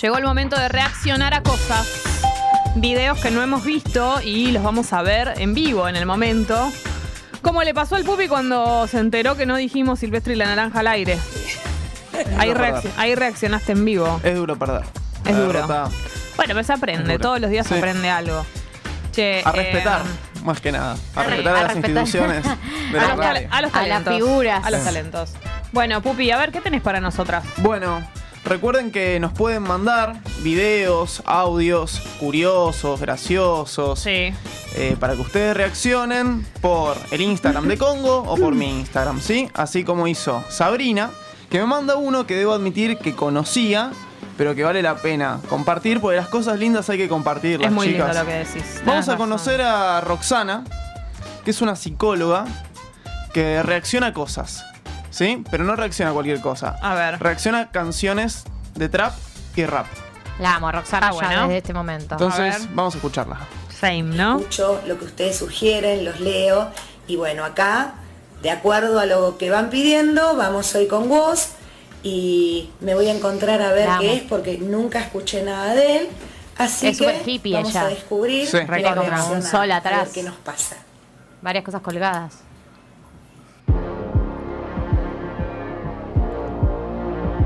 llegó el momento de reaccionar a cosas. Videos que no hemos visto y los vamos a ver en vivo en el momento. Como le pasó al Pupi cuando se enteró que no dijimos Silvestre y la naranja al aire. Ahí, ahí reaccionaste en vivo. Es duro perder. Es La duro. Bueno, pero se aprende. Todos los días se Sí. aprende algo. Che, A respetar, eh, más que nada. A respetar a a las respetar. instituciones de a, la los tal- radio. a los A las talentos. figuras. A los Sí. talentos. Bueno, Pupi, a ver, ¿qué tenés para nosotras? Bueno, recuerden que nos pueden mandar videos, audios curiosos, graciosos, Sí. eh, para que ustedes reaccionen por el Instagram de Congo o por mi Instagram, ¿sí? Así como hizo Sabrina, que me manda uno que debo admitir que conocía, pero que vale la pena compartir, porque las cosas lindas hay que compartirlas, Es muy chicas. lindo lo que decís. Tenés Vamos a razón. conocer a Roxana, que es una psicóloga que reacciona a cosas, ¿sí? Pero no reacciona a cualquier cosa. A ver. Reacciona a canciones de trap y rap. La amo, Roxana, Ah, ya bueno. desde este momento. Entonces, ver. vamos a escucharla. Same, ¿no? escucho lo que ustedes sugieren, los leo y bueno, acá, de acuerdo a lo que van pidiendo, vamos hoy con vos y me voy a encontrar a ver La amo. qué es porque nunca escuché nada de él. Así Es que súper hippie vamos ella. a descubrir Sí. y a Recontra, un reaccionar, sol a atrás. qué nos pasa. Varias cosas colgadas.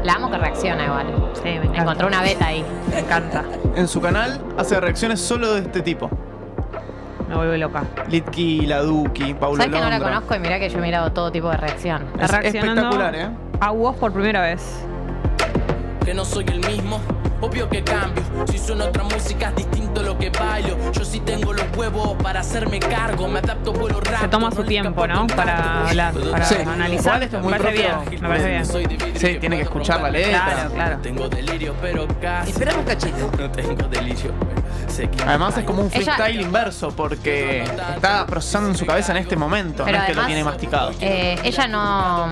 La amo que reacciona igual. Sí, me encanta. Encontró una beta ahí. Me encanta. En su canal hace reacciones solo de este tipo. Me vuelve loca. Litki, Laduki, Paulo ¿Sabes que no la Londra. conozco? Y mirá que yo he mirado todo tipo de reacción. Está Es reaccionando espectacular, ¿eh? A vos por primera vez. que no soy el mismo. Obvio que cambio, si suena otra música es distinto lo que bailo. Yo sí tengo los huevos para hacerme cargo, me adapto vuelo rápido. Se toma su tiempo, ¿no? Para hablar, para Sí. analizar. Esto es me muy parece propio. bien, me parece bien. Soy de vidrio Sí, tiene que escuchar la letra. Claro, claro. Tengo delirio, pero casi. Espera un cachito. No tengo delirio, Además es como un Ella- freestyle inverso porque está procesando en su cabeza en este momento, Pero no es que lo además, tiene masticado. Eh, ella no,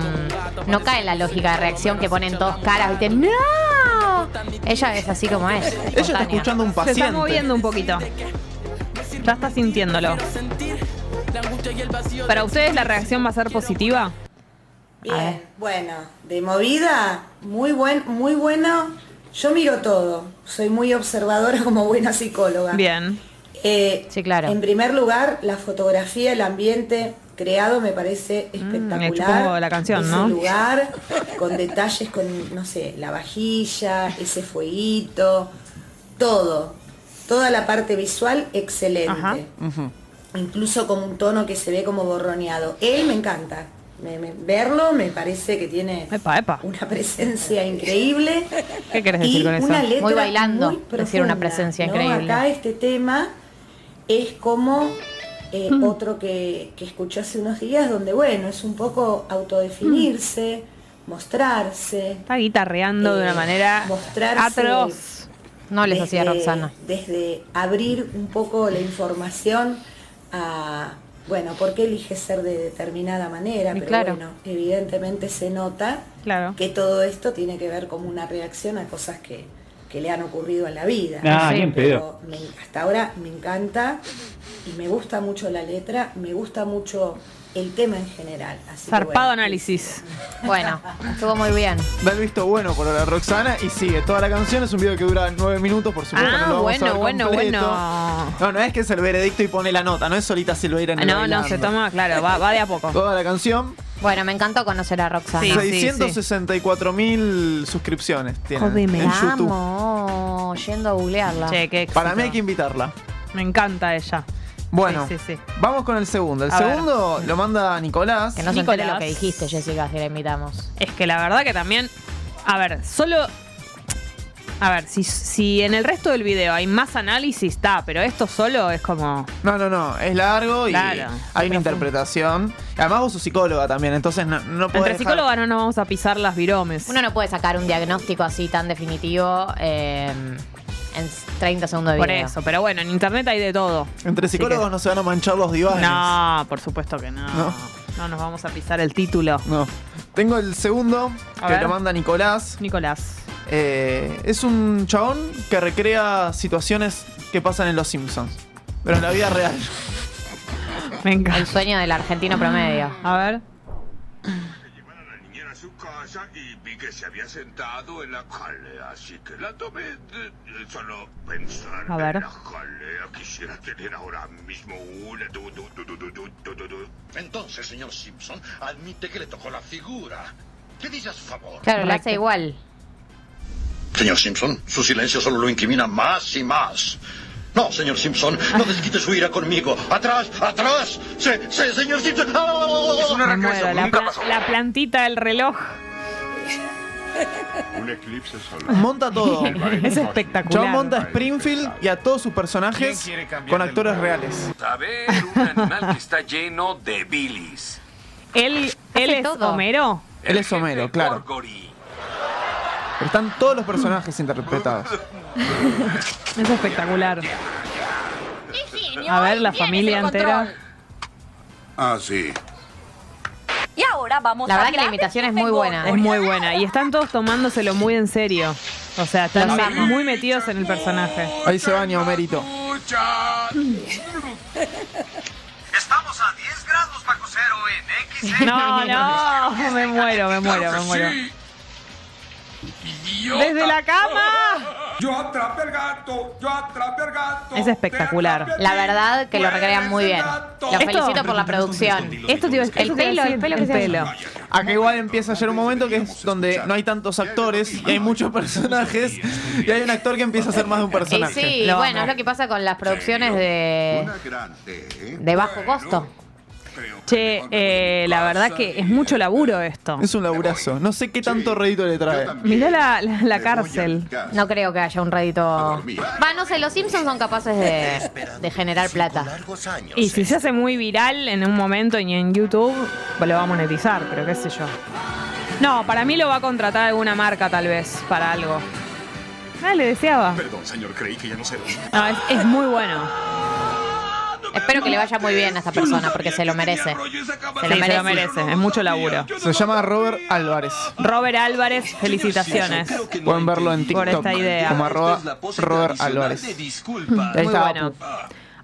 no cae en la lógica de reacción que ponen todos caras, ¿viste? ¡No! Ella es así como es. Ella está escuchando un Se paciente. está moviendo un poquito. Ya está sintiéndolo. ¿Para ustedes la reacción va a ser positiva? Bien, bueno, de movida, muy buen, muy bueno. Yo miro todo, soy muy observadora como buena psicóloga. Bien. Eh, Sí, claro. En primer lugar, la fotografía, el ambiente creado me parece me espectacular. chupó la canción, ese ¿no? lugar, con detalles, con, no sé, la vajilla, ese fueguito, todo. Toda la parte visual, excelente. Ajá. Incluso como un tono que se ve como borroneado. Él me encanta. Me- me- verlo me parece que tiene Epa, epa. una presencia increíble. ¿Qué querés decir y con eso? Una letra Muy bailando, muy decir una presencia ¿no? increíble. Acá este tema es como eh, Hmm. otro que, que escuché hace unos días, donde bueno, es un poco autodefinirse, mostrarse. Está guitarreando de una eh, manera mostrarse atroz. No les hacía desde- Roxana. Desde abrir un poco la información a, bueno, por qué elige ser de determinada manera, pero claro. bueno, evidentemente se nota Claro. que todo esto tiene que ver como una reacción a cosas que, que le han ocurrido en la vida. Ah, bien. Pero me- hasta ahora me encanta y me gusta mucho la letra, me gusta mucho el tema en general. Así Zarpado bueno, análisis. Bueno, estuvo muy bien. Da el visto bueno por la Roxana y sigue toda la canción. Es un video que dura nueve minutos, por supuesto. Ah, no lo vamos bueno, a ver bueno, completo. bueno. No, no es que es el veredicto y pone la nota, no es solita Silveira en el No, no, bailando. se toma, claro, va, va de a poco. Toda la canción, Bueno, me encantó conocer a Roxana. Sí, sí, 664 mil suscripciones tiene Joder, me en La YouTube. amo, yendo a googlearla. Che, qué éxito. Para mí hay que invitarla. Me encanta ella. Bueno, Sí, sí, sí. vamos con el segundo. El A ver. segundo lo manda Nicolás. Que no se entere Nicolás. lo que dijiste, Jessica, si la invitamos. Es que la verdad que también. A ver, solo. A ver, si, si en el resto del video hay más análisis, está, pero esto solo es como. No, no, no, es largo y Claro. hay una interpretación. Además vos sos psicóloga también, entonces no, no podés Entre dejar- psicólogas no nos vamos a pisar las viromes. Uno no puede sacar un diagnóstico así tan definitivo eh, en 30 segundos de Por video. eso, pero bueno, en internet hay de todo. Entre psicólogos que- no se van a manchar los divanes. No, por supuesto que no. No. no. nos vamos a pisar el título. No. Tengo el segundo, A que ver. lo manda Nicolás. Nicolás. Eh, es un chabón que recrea situaciones que pasan en Los Simpsons. Pero en la vida real. Me El sueño del argentino promedio. A ver. a su casa y vi que se había sentado en la jalea, así que la tomé de, de solo pensar A ver. en la jalea. Quisiera tener ahora mismo una. Du, du, du, du, du, du, du, du, du. Entonces, señor Simpson, admite que le tocó la figura. ¿Qué dice a su favor? Claro, lo Correcto. hace igual. Señor Simpson, su silencio solo lo incrimina más y más. No, señor Simpson, no desquite su ira conmigo. ¡Atrás! ¡Atrás! ¡Se, se, señor Simpson! ¡Ah! Me muero. La, pla- la plantita del reloj Un eclipse solar. Monta todo. es espectacular. John monta a Springfield y a todos sus personajes con actores reales. A ver, un animal que está lleno de bilis. Él, él es todo. Homero. Él es Homero, claro. Gorgory. Pero están todos los personajes interpretados. Es espectacular. A ver, la familia entera. Ah, sí. Y ahora vamos La a verdad que la imitación es muy buena. Es Gorgory. muy buena. Y están todos tomándoselo muy en serio. O sea, están Los me- amo. muy metidos en el personaje. Ahí se baña Homerito. Estamos a 10 grados bajo cero en X. No, no, me muero, me muero, me muero. Desde la cama. Yo atrapé el gato, yo atrapé el gato. Es espectacular. La verdad que lo recrean muy bien. Los Esto- felicito por la producción. Esto te iba a pelo, el pelo que se. Acá igual empieza a llegar un momento que es donde no hay tantos actores y hay muchos personajes y hay un actor que empieza a ser más de un Y personaje. sí, Lo bueno, amo. es lo que pasa con las producciones de, Una grande, ¿eh? de bajo costo. Che, eh, la verdad que es mucho laburo esto. Es un laburazo. No sé qué tanto rédito le trae. Mirá la, la- la cárcel. No creo que haya un rédito. Va, no sé, los Simpsons son capaces de, de generar plata. Y si se hace muy viral en un momento y en YouTube, pues lo va a monetizar, pero qué sé yo. No, para mí lo va a contratar alguna marca tal vez, para algo. Ah, le deseaba. Perdón, señor, creí que ya no se No, es, es muy bueno. Espero que le vaya muy bien a esta persona porque se lo merece. Se lo Sí, se lo merece. merece, es mucho laburo. Se llama Robert Álvarez. Robert Álvarez, felicitaciones. Pueden verlo en Por TikTok esta idea. como arroba Robert Álvarez. Ahí Muy está, bueno.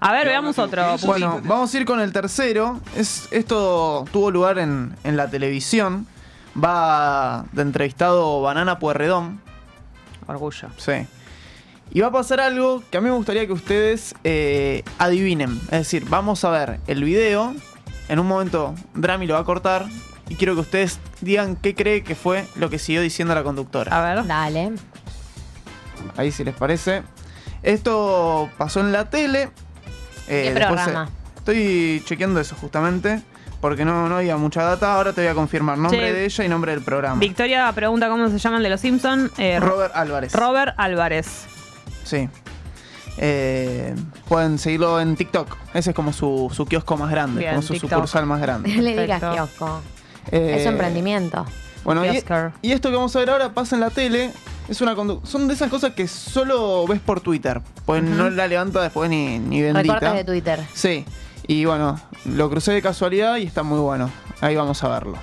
A ver, veamos otro. Pupi. Bueno, vamos a ir con el tercero. Es, esto tuvo lugar en, en la televisión. Va de entrevistado Banana Puerredón. Orgullo. Sí. Y va a pasar algo que a mí me gustaría que ustedes eh, adivinen. Es decir, vamos a ver el video. En un momento Drami lo va a cortar. Y quiero que ustedes digan qué cree que fue lo que siguió diciendo la conductora. A ver. Dale. Ahí si les parece. Esto pasó en la tele. Eh, ¿Qué después, programa? eh, estoy chequeando eso justamente. Porque no, no había mucha data. Ahora te voy a confirmar nombre de ella y nombre del programa. Victoria pregunta cómo se llaman de los Simpsons. Robert Álvarez. Robert Álvarez. Sí. Eh, pueden seguirlo en TikTok. Ese es como su, su kiosco más grande, Bien, como su TikTok. sucursal más grande. No le digas Perfecto. kiosco. Eh, Es su emprendimiento. Bueno, y, y esto que vamos a ver ahora pasa en la tele. Es una son de esas cosas que solo ves por Twitter. Pues no la levanta después ni, ni bendita. Recortes de Twitter. Sí. Y bueno, lo crucé de casualidad y está muy bueno. Ahí vamos a verlo.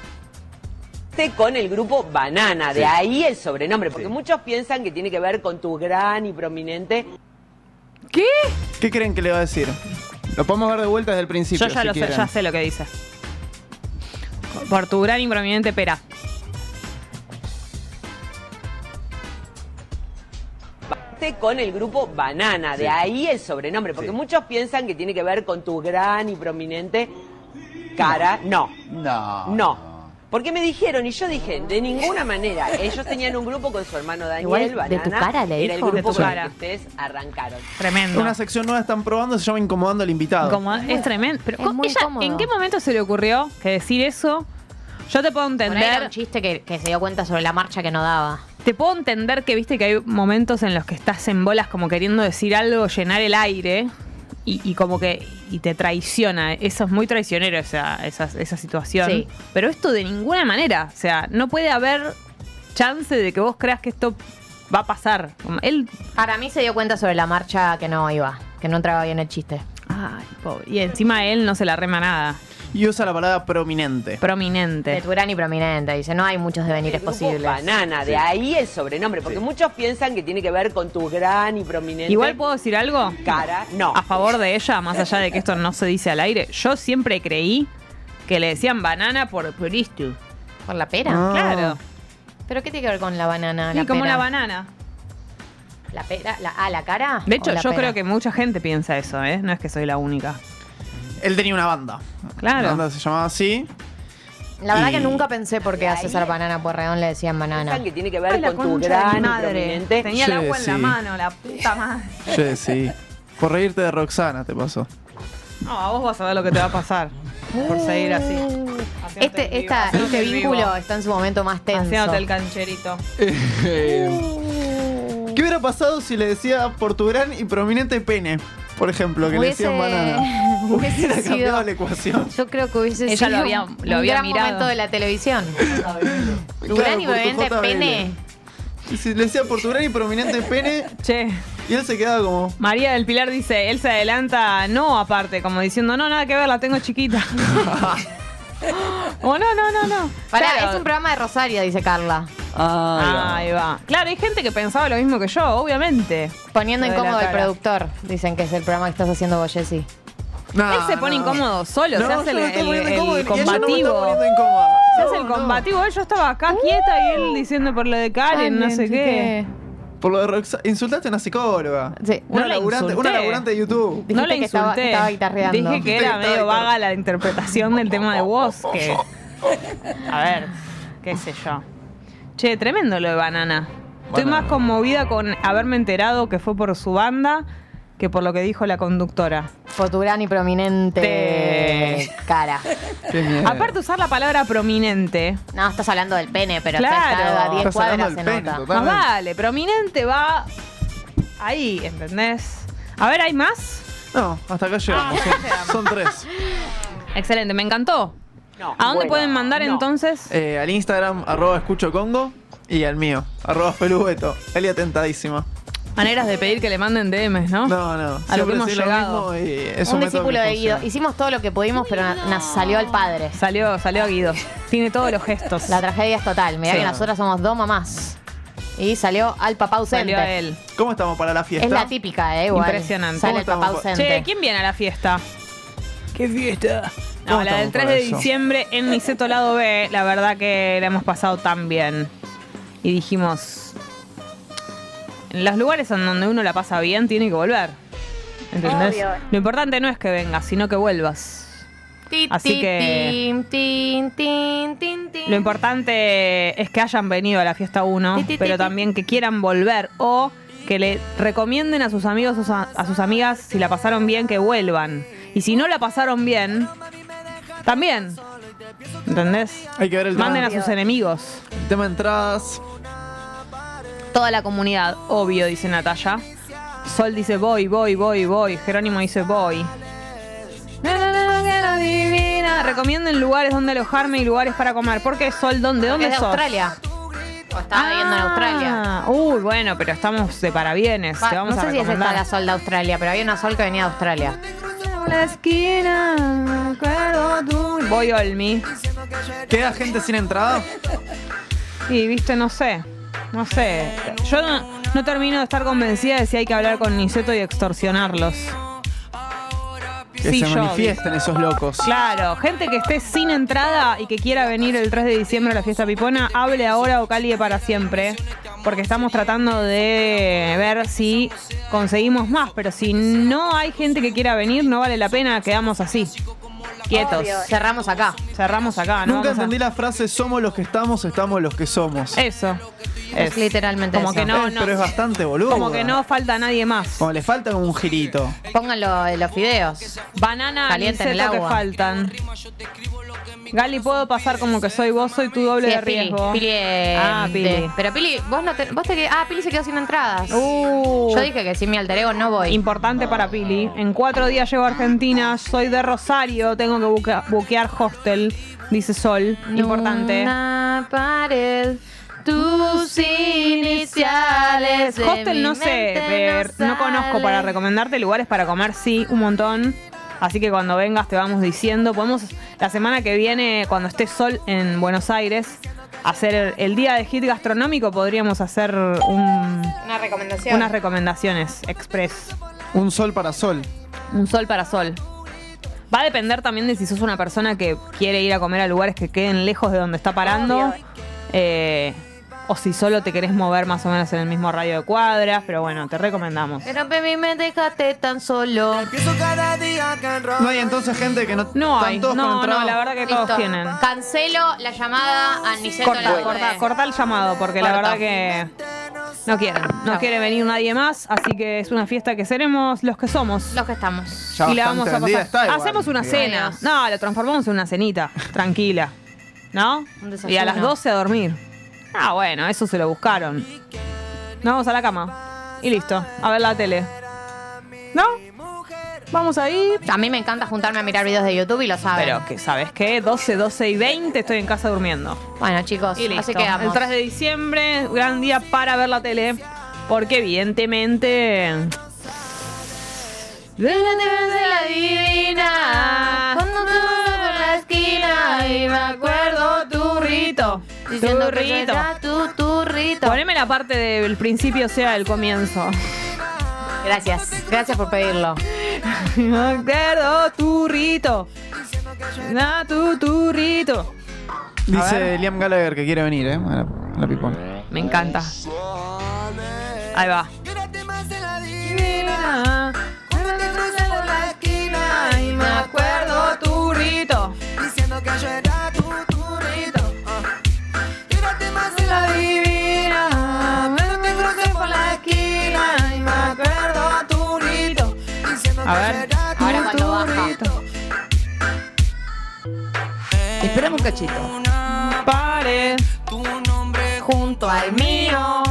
Con el grupo Banana, de ahí el sobrenombre, porque muchos piensan que tiene que ver con tu gran y prominente ¿Qué? ¿Qué creen que le va a decir? Lo podemos ver de vuelta desde el principio. Yo ya si lo sé, ya sé lo que dice. Por tu gran y prominente pera. con el grupo Banana, de ahí el sobrenombre, porque muchos piensan que tiene que ver con tu gran y prominente cara. No, No. no. Porque me dijeron, y yo dije, de ninguna manera. Ellos tenían un grupo con su hermano Daniel, Igual, Banana. de tu cara le Era el grupo De tu con el cara. que ustedes arrancaron. Tremendo. Una sección nueva están probando, se llama Incomodando al Invitado. Es tremendo. Pero es ¿cómo- muy ella, cómodo. ¿en qué momento se le ocurrió que decir eso? Yo te puedo Por ahí era un entender. chiste que, que se dio cuenta sobre la marcha que no daba. Te puedo entender que viste que hay momentos en los que estás en bolas como queriendo decir algo, llenar el aire. Y, y como que y te traiciona. Eso es muy traicionero esa, esa, esa situación. Sí. Pero esto de ninguna manera. O sea, no puede haber chance de que vos creas que esto va a pasar. Él. Para mí se dio cuenta sobre la marcha que no iba, que no entraba bien el chiste. Ay, pobre. Y encima él no se la rema nada. Y usa la palabra prominente. Prominente. De tu gran y prominente. Dice, no hay muchos devenires grupo posibles. Banana, de ahí el sobrenombre, porque muchos piensan que tiene que ver con tu gran y prominente Igual puedo decir algo. cara. No. a favor de ella, más allá de que esto no se dice al aire, yo siempre creí que le decían banana por, por esto. ¿Por la pera? Ah. Claro. ¿Pero qué tiene que ver con la banana? Y la como pera? una banana. ¿La pera? La, ah, ¿la cara? De hecho, ¿O la yo pera? creo que mucha gente piensa eso, ¿eh? No es que soy la única. Él tenía una banda. Claro. La banda se llamaba así. La verdad Y- que nunca pensé por qué a César Banana Porredón le decían banana. Que tiene que ver Ay, con tu gran madre. Tenía el agua en la mano, la puta madre. Sí, sí. Por reírte de Roxana te pasó. No, a vos vas a ver lo que te va a pasar por seguir así. Este, esta, este vivo, vínculo está en su momento más tenso. Haciéndote el cancherito. ¿Qué hubiera pasado si le decía por tu gran y prominente pene? Por ejemplo, que Hubiese- le decían banana. Hubiese Hubiera sido- cambiado la ecuación. Yo creo que hubiese Ella sido lo había- un lo había gran mirado. momento de la televisión. Durán y Prominente. Pene. Le decía por tu gran y prominente pene, Che, y él se quedaba como. María del Pilar dice, él se adelanta, no aparte, como diciendo, no, nada que ver, la tengo chiquita. o no, no, no, no. Pará, Claro. es un programa de Rosario, dice Carla. Ah, Ahí va. Claro, hay gente que pensaba lo mismo que yo, obviamente. Poniendo incómodo al productor. Dicen que es el programa que estás haciendo vos, Jessy. Él se pone incómodo solo, se hace el, el- combativo. se No, hace el combativo. Yo estaba acá quieta y él diciendo por lo de Karen, no sé qué. Por lo de Roxana. Insultaste a una psicóloga. Sí. Una, No la laburante, insulté. una laburante de YouTube. No Dijiste estaba- insulté. que estaba guitarreando. Dije que era estaba medio vaga la interpretación del tema de voz. Que. A ver, qué sé yo. Che, tremendo lo de Banana. Estoy más conmovida con haberme enterado que fue por su banda que por lo que dijo la conductora. Por tu gran y prominente Te- cara. Aparte usar la palabra prominente. No, estás hablando del pene, pero Claro. está a 10 Estás hablando cuadras se pene, nota. Más vale, prominente va ahí, ¿entendés? A ver, ¿hay más? No, hasta acá llegamos. Ah, son, tres. Excelente, me encantó. No, ¿A dónde bueno, pueden mandar no. entonces? Eh, al Instagram, arroba escucho Congo. Y al mío, arroba felubeto. Elia tentadísima. Maneras de pedir que le manden DMs, ¿no? No, no. A lo que hemos lo llegado. mismo y es Un método discípulo de. Guido. Hicimos todo lo que pudimos, pero nos salió al padre. Salió, salió Guido. Tiene todos los gestos. La tragedia es total. Mirá Sí. que nosotras somos dos mamás. Y salió al papá ausente. Salió a él. ¿Cómo estamos para la fiesta? Es la típica, ¿eh? Igual. Impresionante. Sale ¿Cómo el papá ausente. Che, ¿quién viene a la fiesta? ¿Qué fiesta? No, ¿Cómo la del estamos 3 para de eso? diciembre en Niceto Lado B, la verdad que la hemos pasado tan bien. Y dijimos, los lugares en donde uno la pasa bien, tiene que volver. ¿Entendés? Obvio. Lo importante no es que vengas, sino que vuelvas. Así que-. Lo importante es que hayan venido a la fiesta 1, Ti, ti, ti, pero también que quieran volver o que le recomienden a sus amigos o a sus amigas si la pasaron bien que vuelvan. Y si no la pasaron bien, también. ¿Entendés? Hay que ver el tema, Manden a sus enemigos. el tema de entradas. Toda la comunidad, obvio, dice Natalia. Sol dice voy, voy, voy, voy. Jerónimo dice voy. Na, na, na, na, na, divina. Recomienden lugares donde alojarme y lugares para comer. ¿Por qué Sol? ¿Dónde? Es ¿Dónde de sos? Australia. O estaba viviendo en Australia. Ah, Uy, bueno, pero estamos de parabienes. Te vamos no a sé si es esta recomendar. la sol de Australia, pero había una sol que venía de Australia. La esquina. Voy Olmi. ¿Queda gente sin entrada? Y viste, no sé. No sé. Yo no, no termino de estar convencida de si hay que hablar con Niceto y extorsionarlos. Que Sí, se yo, manifiesten esos locos. Claro, gente que esté sin entrada y que quiera venir el 3 de diciembre a la fiesta pipona, hable ahora o calie para siempre. Porque estamos tratando de ver si conseguimos más. Pero si no hay gente que quiera venir, no vale la pena, quedamos así. Quietos. Obvio. Cerramos acá. Cerramos acá, ¿no? Nunca Vamos a- entendí la frase somos los que estamos, estamos los que somos. Eso. Es literalmente Como eso. que no, Eh, no. Pero es bastante boludo. Como que no falta nadie más. Como le falta un girito. Pónganlo en los fideos. Banana, Caliente en el Niceto que agua. faltan. Gali, puedo pasar como que soy vos, soy tu doble Sí, de es Pili. riesgo. Pili, eh, Ah, Pili. de- pero Pili, vos no te, vos te qued- Ah, Pili se quedó sin entradas. Uh. Yo dije que sin mi alter ego no voy. Importante para Pili. En cuatro días llego a Argentina. Soy de Rosario. Tengo que buca- buquear hostel. Dice Sol. Importante. Una pared, tus iniciales. de Hostel mi no sé. ver, no conozco para recomendarte. Lugares para comer, sí, un montón. Así que cuando vengas te vamos diciendo. Podemos, la semana que viene, cuando esté Sol en Buenos Aires, hacer el, el día de hit gastronómico. Podríamos hacer un- Una recomendación. unas recomendaciones express. Un sol para sol. Un sol para sol. Va a depender también de si sos una persona que quiere ir a comer a lugares que queden lejos de donde está parando. eh, o si solo te querés mover más o menos en el mismo radio de cuadras. Pero bueno, te recomendamos. Pero baby, me dejaste tan solo. No hay entonces gente que no. No hay. No, no, la verdad que Listo. todos tienen. Cancelo la llamada a Niceto Corta, la corta, corta el llamado, porque la verdad que no quieren. No No. quiere venir nadie más, así que es una fiesta que seremos los que somos. Los que estamos. Ya y bastante vamos a vendida pasar. está igual, Hacemos una digamos. cena. No, lo transformamos en una cenita. Tranquila. ¿No? Un. Y a las 12 a dormir. Ah, bueno, eso se lo buscaron. Nos vamos a la cama. Y listo. A ver la tele. ¿No? Vamos ahí. A mí me encanta juntarme a mirar videos de YouTube y lo saben. Pero que, ¿sabes qué? 12, 12 y 20 estoy en casa durmiendo. Bueno, chicos, Y listo. así quedamos. El 3 de diciembre, gran día para ver la tele. Porque evidentemente. la divina. Cuando vas por la esquina y me acuerdo Diciendo que Turrito. será tu turrito. Poneme la parte del principio, sea el comienzo. Gracias, gracias por pedirlo. Acuerdo turrito. Na tu turrito. Dice Liam Gallagher que quiere venir, ¿eh? A la, a la. Me encanta. Ahí va. Cachito. Pare junto al mío.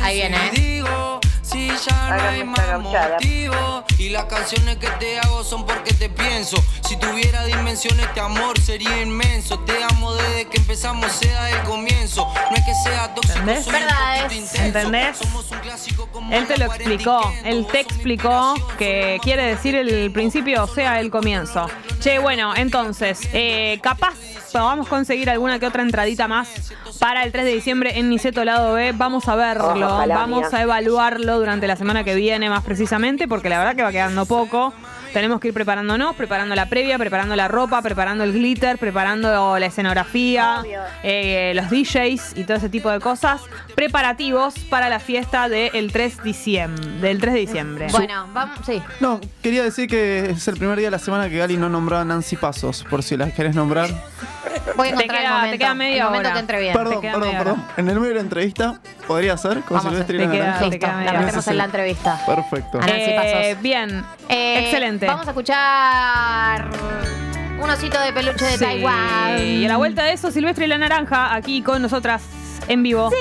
Ahí viene. ¿eh? Si ya no hay más motivo Y las canciones que te hago son porque te pienso Si tuviera dimensiones este amor sería inmenso Te amo desde que empezamos, sea el comienzo No es que sea tóxico, ¿Entendés? soy un intenso ¿Entendés? Somos un clásico como Él te lo explicó, él te explicó que quiere decir el principio, o sea, el comienzo. Che, bueno, entonces, eh, capaz podamos conseguir alguna que otra entradita más para el 3 de diciembre en Niceto Lado B. Vamos a verlo, Ojalá, vamos mía. a evaluarlo durante la semana que viene más precisamente, porque la verdad que va quedando poco. Tenemos que ir preparándonos, preparando la previa, preparando la ropa, preparando el glitter, preparando la escenografía, eh, los DJs y todo ese tipo de cosas. Preparativos para la fiesta del 3, diciembre, del 3 de diciembre. Bueno, vamos, sí. No, quería decir que es el primer día de la semana que Gali no nombró a Nancy Pasos, por si las querés nombrar. Voy a Te encontrar queda- el momento. te queda media el momento hora. que entre bien. Perdón, perdón, perdón. En el medio de la entrevista, ¿podría ser? Con Vamos Silvestre y te la queda- naranja. te Listo, la metemos en la entrevista. Perfecto. Eh, bien, Eh, excelente. Vamos a escuchar un osito de peluche de Sí, Taiwán. Y a la vuelta de eso, Silvestre y la Naranja, aquí con nosotras en vivo. Sí.